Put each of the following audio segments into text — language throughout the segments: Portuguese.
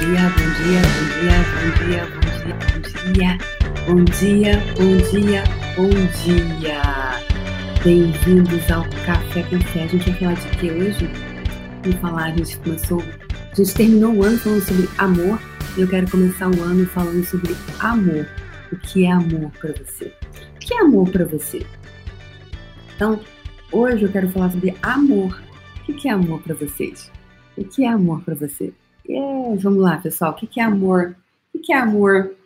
dia, bom dia, bom dia, bom dia, bom dia, bom dia, bom dia, bom dia. Bem-vindos ao Café com Fé. A gente vai falar de quê hoje? Vamos falar, a gente começou, a gente terminou o ano falando sobre amor e eu quero começar o ano falando sobre amor. O que é amor para você? O que é amor para você? Então, hoje eu quero falar sobre amor. O que é amor para vocês? O que é amor para você? Yes, vamos lá, pessoal. O que é amor? O que é amor?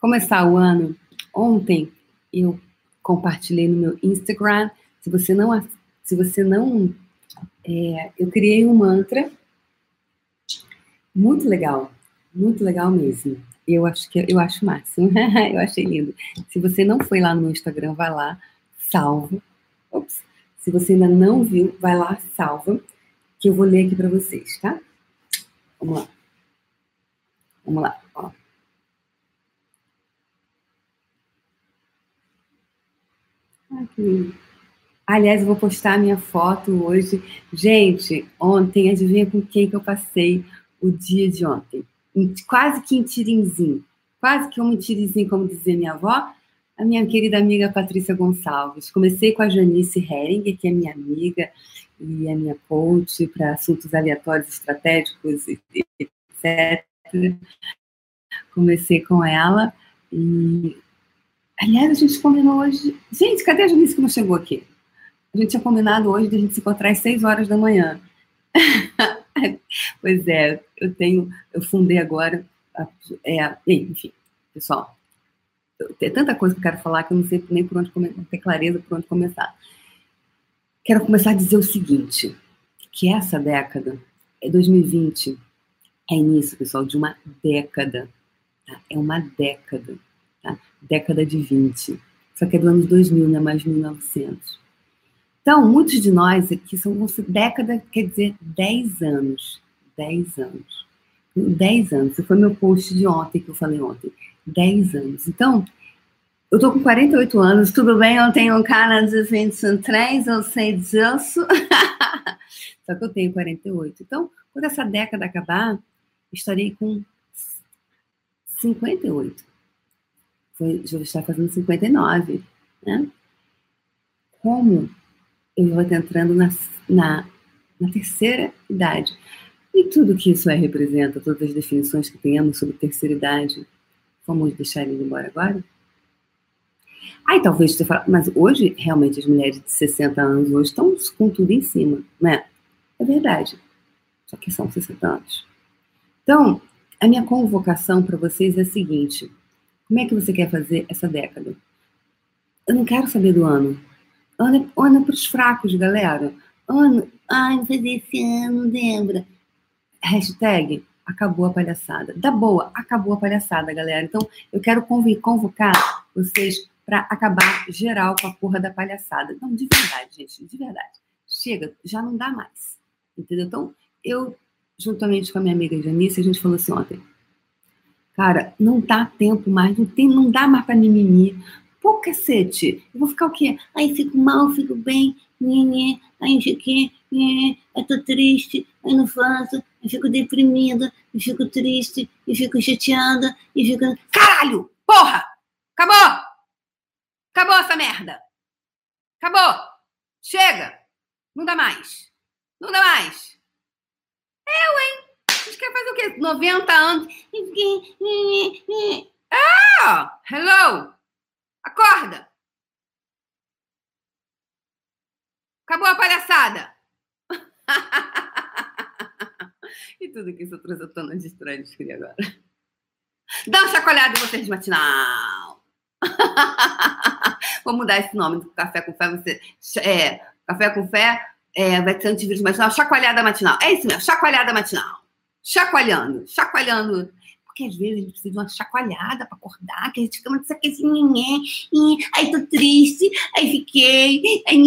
Começar o ano. Ontem eu compartilhei no meu Instagram. Se você não, se você não, é, eu criei um mantra muito legal, muito legal mesmo. Eu acho que eu acho máximo. eu achei lindo. Se você não foi lá no meu Instagram, vai lá, salva. Ops. Se você ainda não viu, vai lá, salva, que eu vou ler aqui para vocês, tá? Vamos lá. Vamos lá. Ó. Ah, que lindo. Aliás, eu vou postar a minha foto hoje. Gente, ontem, adivinha com quem que eu passei o dia de ontem? Quase que em tirinzinho. Quase que um tirinzinho, como dizia minha avó. A minha querida amiga Patrícia Gonçalves. Comecei com a Janice Hering, que é minha amiga, e a minha coach para assuntos aleatórios estratégicos, etc. Comecei com ela e, aliás, a gente combinou hoje. Gente, cadê a Janice que não chegou aqui? A gente tinha combinado hoje de a gente se encontrar às 6 horas da manhã. pois é, eu tenho, eu fundei agora, é, enfim, pessoal, tem tanta coisa que eu quero falar que eu não sei nem por onde começar, ter clareza por onde começar. Quero começar a dizer o seguinte, que essa década, é 2020, é início, pessoal, de uma década. Tá? É uma década. Tá? Década de 20. Só que é do ano 2000, não é mais 1900. Então, muitos de nós aqui são década, quer dizer 10 anos. 10 anos. 10 anos. Foi meu post de ontem que eu falei ontem. 10 anos. Então, eu tô com 48 anos, tudo bem, eu tenho um cara de 23, eu sei disso. Só que eu tenho 48. Então, quando essa década acabar, estarei com 58. Foi, já estar fazendo 59, né? Como eu vou estar entrando na, na, na terceira idade. E tudo que isso é, representa, todas as definições que temos sobre terceira idade, vamos deixar ele embora agora? Aí talvez você fale, mas hoje, realmente, as mulheres de 60 anos hoje estão com tudo em cima, né? É verdade. Só que são 60 anos. Então, a minha convocação para vocês é a seguinte: como é que você quer fazer essa década? Eu não quero saber do ano. Ano, ano é para os fracos, galera. Ano, ai, não fazer esse ano, lembra? Hashtag acabou a palhaçada. Da boa, acabou a palhaçada, galera. Então, eu quero convocar vocês para acabar geral com a porra da palhaçada. Não, de verdade, gente, de verdade. Chega, já não dá mais. Entendeu? Então, eu, juntamente com a minha amiga Janice, a gente falou assim ontem. Cara, não dá tempo mais, não, tem, não dá mais para mimimi. Pô, cacete, eu vou ficar o quê? Aí fico mal, fico bem, nhê, aí fiquei, nhê, eu tô triste, aí não faço, eu fico deprimida, eu fico triste, eu fico chateada, e fico. Caralho! Porra! Acabou! Acabou essa merda. Acabou. Chega. Não dá mais. Não dá mais. Eu, hein? Vocês querem fazer o quê? 90 anos. Ah! Hello! Acorda! Acabou a palhaçada! e tudo que isso trouxe no distrai de agora. Dá uma chacoalhada em vocês de matinal! Vou mudar esse nome do Café com Fé. Você, é, café com Fé é, vai ter antivírus matinal, chacoalhada matinal. É isso mesmo, chacoalhada matinal. Chacoalhando, chacoalhando. Porque às vezes a gente precisa de uma chacoalhada para acordar, que a gente fica muito assim, aí tô triste, aí fiquei, aí,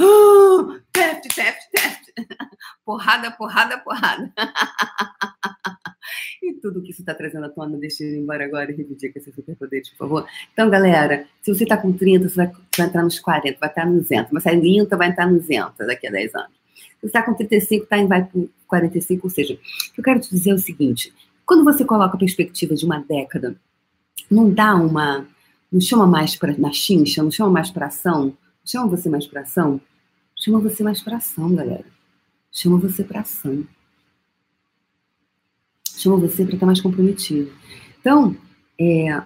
uh, teste, teste, teste. Porrada, porrada, porrada. e tudo que isso está trazendo à tona, deixa eu ir embora agora e repetir com esses superpoderes, por favor. Então, galera, se você está com 30, você vai, vai, entrar nos 40, vai estar nos 200. Mas se é 30, vai entrar nos 200 daqui a 10 anos. você está com 35, tá, vai para 45, ou seja, eu quero te dizer é o seguinte: quando você coloca a perspectiva de uma década, não dá uma. Não chama mais para na chincha, não chama mais para ação, chama você mais para ação, chama você mais para ação, galera. Chama você para ação. Chama você para estar mais comprometido. Então, é,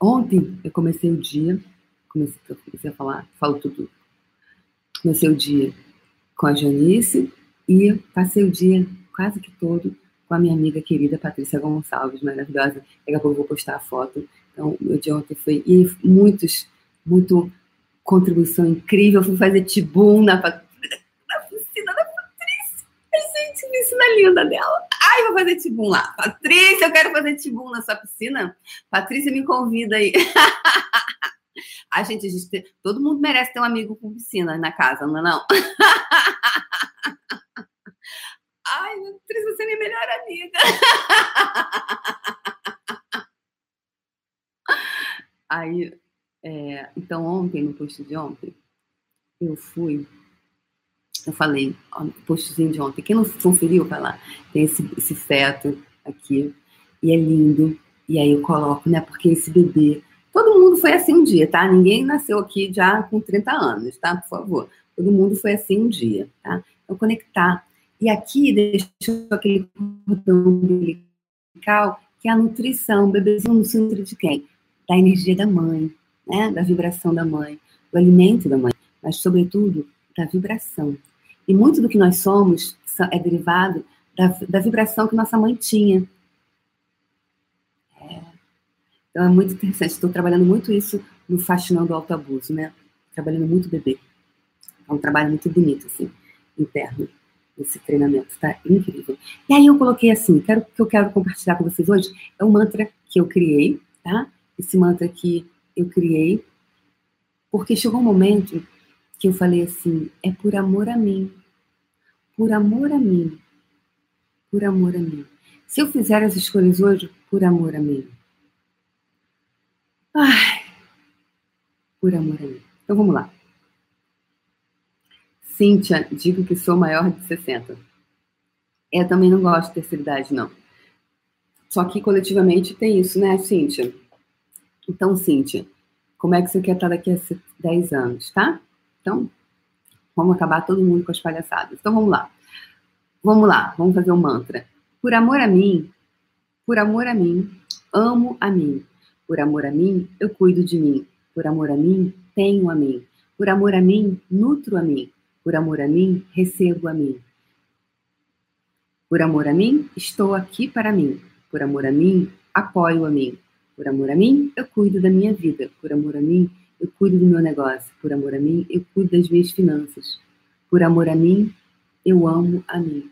ontem eu comecei o dia, comecei, comecei a falar, falo tudo. Comecei o dia com a Janice e passei o dia quase que todo com a minha amiga querida Patrícia Gonçalves, maravilhosa. Daqui a pouco eu vou postar a foto. Então, meu dia ontem foi. E muitos, muito contribuição incrível. fui fazer tibum na, na piscina da Patrícia. Gente, que piscina linda dela. Ai, vou fazer tibum lá. Patrícia, eu quero fazer tibum na sua piscina. Patrícia, me convida aí. Ai, gente, a gente todo mundo merece ter um amigo com piscina na casa, não é não? Ai, Patrícia, você é minha melhor amiga. Aí, é, então ontem, no post de ontem, eu fui, eu falei, ó, postzinho de ontem, quem não conferiu, vai lá, tem esse, esse feto aqui, e é lindo, e aí eu coloco, né, porque esse bebê, todo mundo foi assim um dia, tá? Ninguém nasceu aqui já com 30 anos, tá? Por favor. Todo mundo foi assim um dia, tá? Então, conectar. E aqui deixou aquele cordão umbilical, que é a nutrição. O bebezinho no centro de quem? Da energia da mãe, né? Da vibração da mãe, do alimento da mãe, mas, sobretudo, da vibração. E muito do que nós somos é derivado da, da vibração que nossa mãe tinha. É. Então, é muito interessante. Estou trabalhando muito isso no Fascinando o Alto Abuso, né? Trabalhando muito bebê. É um trabalho muito bonito, assim, interno, esse treinamento, tá incrível. E aí eu coloquei assim, quero, que eu quero compartilhar com vocês hoje, é um mantra que eu criei, tá? Esse mantra que eu criei, porque chegou um momento que eu falei assim, é por amor a mim, por amor a mim, por amor a mim. Se eu fizer as escolhas hoje, por amor a mim. Ai, por amor a mim. Então vamos lá. Cíntia, digo que sou maior de 60. Eu também não gosto de terceira idade, não. Só que coletivamente tem isso, né, Cíntia? Então, Cíntia, como é que você quer estar daqui a 10 anos, tá? Então, vamos acabar todo mundo com as palhaçadas. Então, vamos lá. Vamos lá, vamos fazer um mantra. Por amor a mim, por amor a mim, amo a mim. Por amor a mim, eu cuido de mim. Por amor a mim, tenho a mim. Por amor a mim, nutro a mim. Por amor a mim, recebo a mim. Por amor a mim, estou aqui para mim. Por amor a mim, apoio a mim. Por amor a mim, eu cuido da minha vida. Por amor a mim, eu cuido do meu negócio. Por amor a mim, eu cuido das minhas finanças. Por amor a mim, eu amo a mim.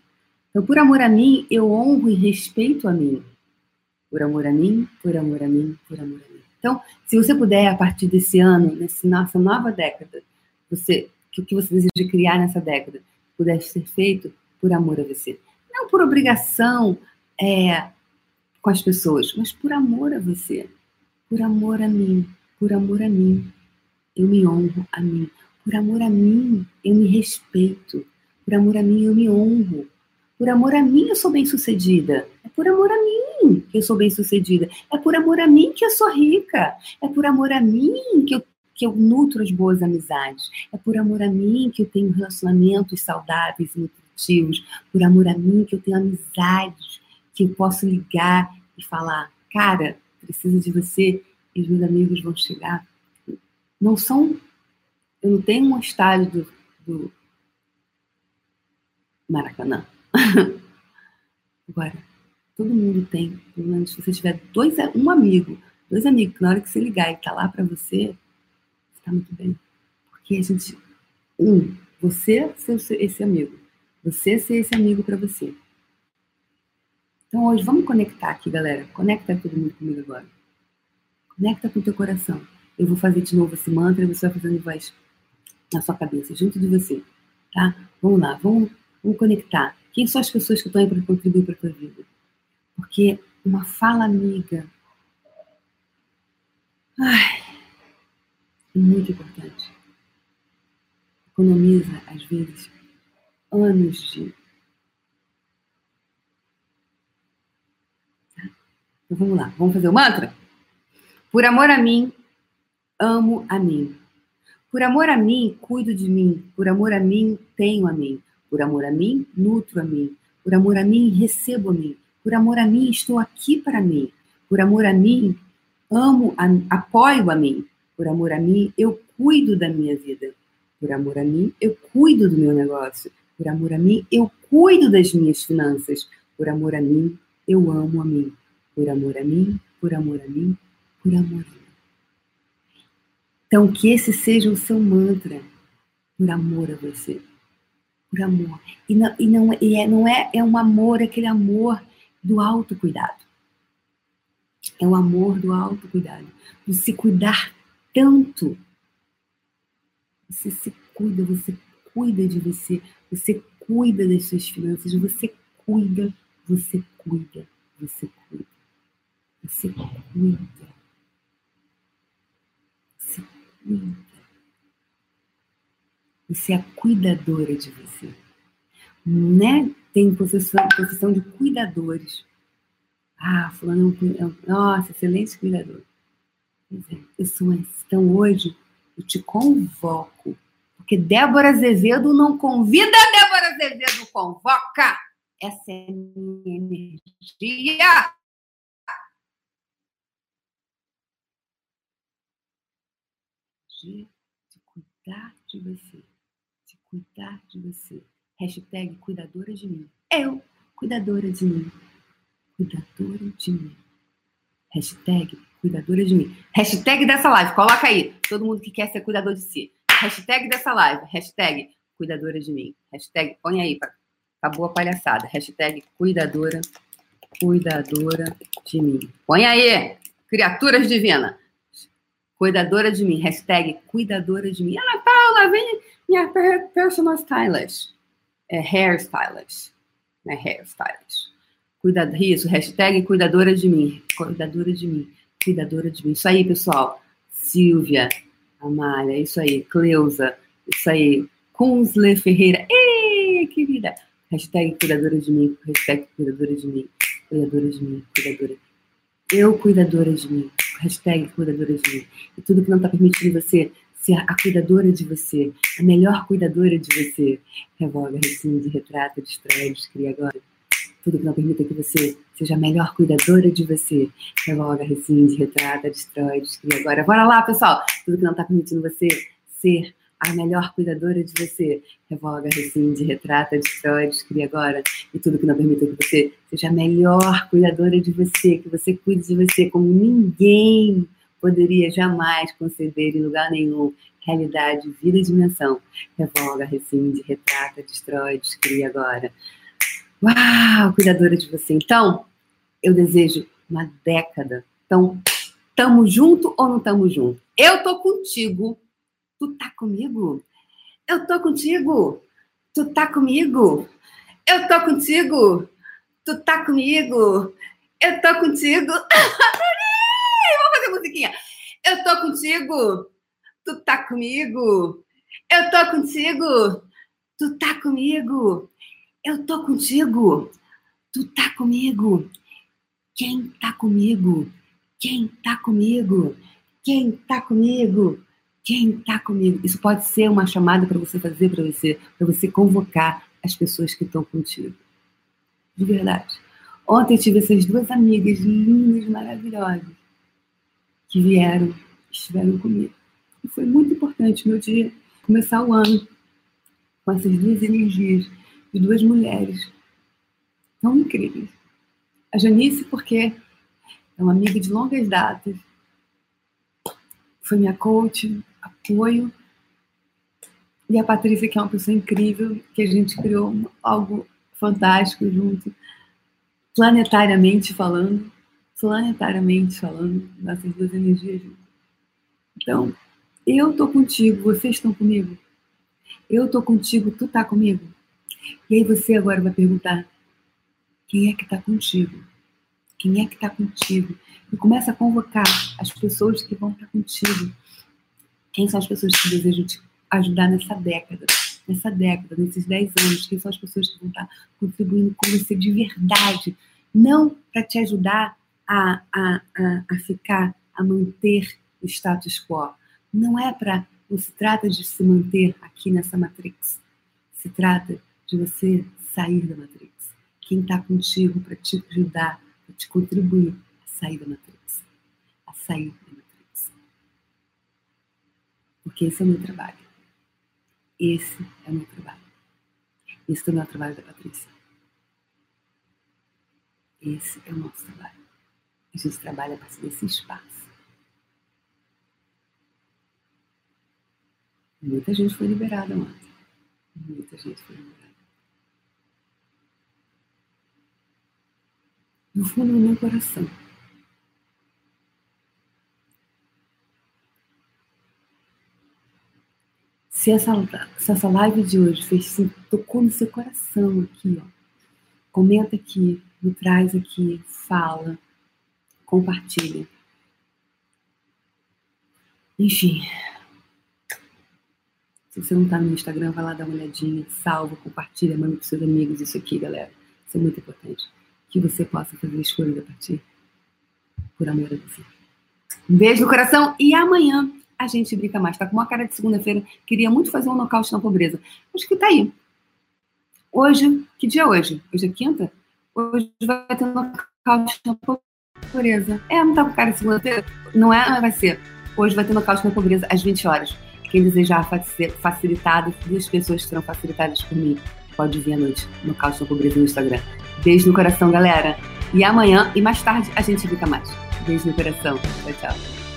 Então, por amor a mim, eu honro e respeito a mim. Por amor a mim, por amor a mim, por amor a mim. Então, se você puder, a partir desse ano, nessa nova década, você o que você deseja criar nessa década pudesse ser feito por amor a você. Não por obrigação é, com as pessoas, mas por amor a você. Por amor a mim. Por amor a mim. Eu me honro a mim. Por amor a mim, eu me respeito. Por amor a mim, eu me honro. Por amor a mim, eu sou bem-sucedida. É por amor a mim que eu sou bem-sucedida. É por amor a mim que eu sou rica. É por amor a mim que eu que eu nutro as boas amizades. É por amor a mim que eu tenho relacionamentos saudáveis e nutritivos. Por amor a mim que eu tenho amizades que eu posso ligar e falar: cara, preciso de você. E os meus amigos vão chegar. Não são. Eu não tenho um estádio do, do Maracanã. Agora, todo mundo tem, pelo menos se você tiver dois, um amigo, dois amigos, que na hora que você ligar e tá lá para você, está muito bem. Porque a gente, um, você ser esse amigo, você ser esse amigo para você. Então hoje vamos conectar aqui, galera. Conecta todo mundo comigo agora. Conecta com o teu coração. Eu vou fazer de novo esse mantra e você vai fazendo voz na sua cabeça, junto de você. Tá? Vamos lá, vamos, vamos conectar. Quem são as pessoas que estão aí para contribuir para a tua vida? Porque uma fala amiga. Ai, muito importante. Economiza, às vezes, anos de. Tá? Então vamos lá, vamos fazer o mantra? Por amor a mim, amo a mim. Por amor a mim, cuido de mim. Por amor a mim, tenho a mim. Por amor a mim, nutro a mim. Por amor a mim, recebo a mim. Por amor a mim, estou aqui para mim. Por amor a mim, amo, a, apoio a mim. Por amor a mim, eu cuido da minha vida. Por amor a mim, eu cuido do meu negócio. Por amor a mim, eu cuido das minhas finanças. Por amor a mim, eu amo a mim. Por amor a mim, por amor a mim, por amor a mim. Então, que esse seja o seu mantra. Por amor a você. Por amor. E não, e não, e é, não é, é um amor, aquele amor do autocuidado. É o amor do autocuidado. De se cuidar tanto. Você se cuida, você cuida de você, você cuida das suas finanças, você cuida, você cuida, você cuida. Você cuida. Você cuida. Você é a cuidadora de você. Né? Tem profissão, profissão de cuidadores. Ah, fulano é um, nossa, excelente cuidador. Pois. Então hoje eu te convoco. Porque Débora Azevedo não convida, Débora Azevedo convoca. Essa é a minha energia. De, de cuidar de você. De cuidar de você. Hashtag cuidadora de mim. Eu, cuidadora de mim. Cuidadora de mim. Hashtag cuidadora de mim. Hashtag dessa live, coloca aí. Todo mundo que quer ser cuidador de si. Hashtag dessa live. Hashtag cuidadora de mim. Hashtag, põe aí, pra... acabou a palhaçada. Hashtag cuidadora, cuidadora de mim. Põe aí, criaturas divinas. Cuidadora de mim. Hashtag cuidadora de mim. Ana Paula, vem minha personal stylist é, hairstylist, né? Hairstylist. Cuida, isso, hashtag cuidadora de mim. Cuidadora de mim. Cuidadora de mim. Isso aí, pessoal. Silvia, Amália, isso aí. Cleusa, isso aí. Kunzle Ferreira. Ei, querida. Hashtag cuidadora de mim. Hashtag cuidadora de mim. Cuidadora de mim. Cuidadora. Eu cuidadora de mim. Hashtag cuidadora de mim. E tudo que não está permitindo você ser a cuidadora de você, a melhor cuidadora de você. Revoga, rescinde, retrata, destrói, descria agora. Tudo que não permita que você seja a melhor cuidadora de você. Revoga, rescinde, retrata, destrói, descria agora. Bora lá, pessoal! Tudo que não está permitindo você ser a melhor cuidadora de você. Revoga, rescinde, retrata, destrói, descria agora. E tudo que não permita que você seja a melhor cuidadora de você, que você cuide de você como ninguém poderia jamais conceder em lugar nenhum realidade, vida e dimensão. Revoga, rescinde, retrata, destrói, descria agora. Uau, cuidadora de você. Então, eu desejo uma década. Então, tamo junto ou não tamo junto? Eu tô contigo. Tu tá comigo? Eu tô contigo. Tu tá comigo? Eu tô contigo. Tu tá comigo? Eu tô contigo. musiquinha. Eu tô contigo. Tu tá comigo. Eu tô contigo. Tu tá comigo. Eu tô contigo. Tu tá comigo. Quem tá comigo? Quem tá comigo? Quem tá comigo? Quem tá comigo? Isso pode ser uma chamada para você fazer para você, para você convocar as pessoas que estão contigo. De verdade. Ontem eu tive essas duas amigas lindas, maravilhosas que vieram, estiveram comigo. E foi muito importante meu dia começar o ano com essas duas energias de duas mulheres tão incríveis. A Janice, porque é uma amiga de longas datas, foi minha coach, apoio. E a Patrícia, que é uma pessoa incrível, que a gente criou algo fantástico junto, planetariamente falando planetariamente falando, nossas duas energias juntas. Então, eu tô contigo, vocês estão comigo. Eu tô contigo, tu tá comigo. E aí você agora vai perguntar: quem é que tá contigo? Quem é que tá contigo? E começa a convocar as pessoas que vão estar contigo. Quem são as pessoas que desejam te ajudar nessa década? nessa década, nesses 10 anos, quem são as pessoas que vão estar contribuindo com você de verdade, não para te ajudar a, a, a, a ficar, a manter o status quo. Não é para. Não se trata de se manter aqui nessa matrix. Se trata de você sair da matrix. Quem está contigo para te ajudar, para te contribuir a sair da matrix. A sair. Porque esse é o meu trabalho. Esse é o meu trabalho. Esse também é o trabalho da Patrícia. Esse é o nosso trabalho. A gente trabalha a partir desse espaço. Muita gente foi liberada ontem. Muita gente foi liberada. No fundo do meu coração. Se essa, se essa live de hoje fez, assim, tocou no seu coração aqui, ó. Comenta aqui, me traz aqui, fala, compartilha. Enfim, se você não está no Instagram, vai lá dar uma olhadinha, salva, compartilha, manda para seus amigos isso aqui, galera. Isso é muito importante. Que você possa fazer escolhas a partir por amor a você. Um beijo no coração e amanhã a gente brinca mais. Tá com uma cara de segunda-feira. Queria muito fazer um nocaute na pobreza. Acho que tá aí. Hoje, que dia é hoje? Hoje é quinta? Hoje vai ter um nocaute na pobreza. É, não tá com cara de segunda-feira? Não é, não vai ser. Hoje vai ter nocaute na pobreza às 20 horas. Quem desejar facilitado, duas pessoas serão facilitadas por mim. Pode vir à noite no Caos da Pobreza no Instagram. Beijo no coração, galera. E amanhã e mais tarde a gente fica mais. Beijo no coração. Tchau, tchau.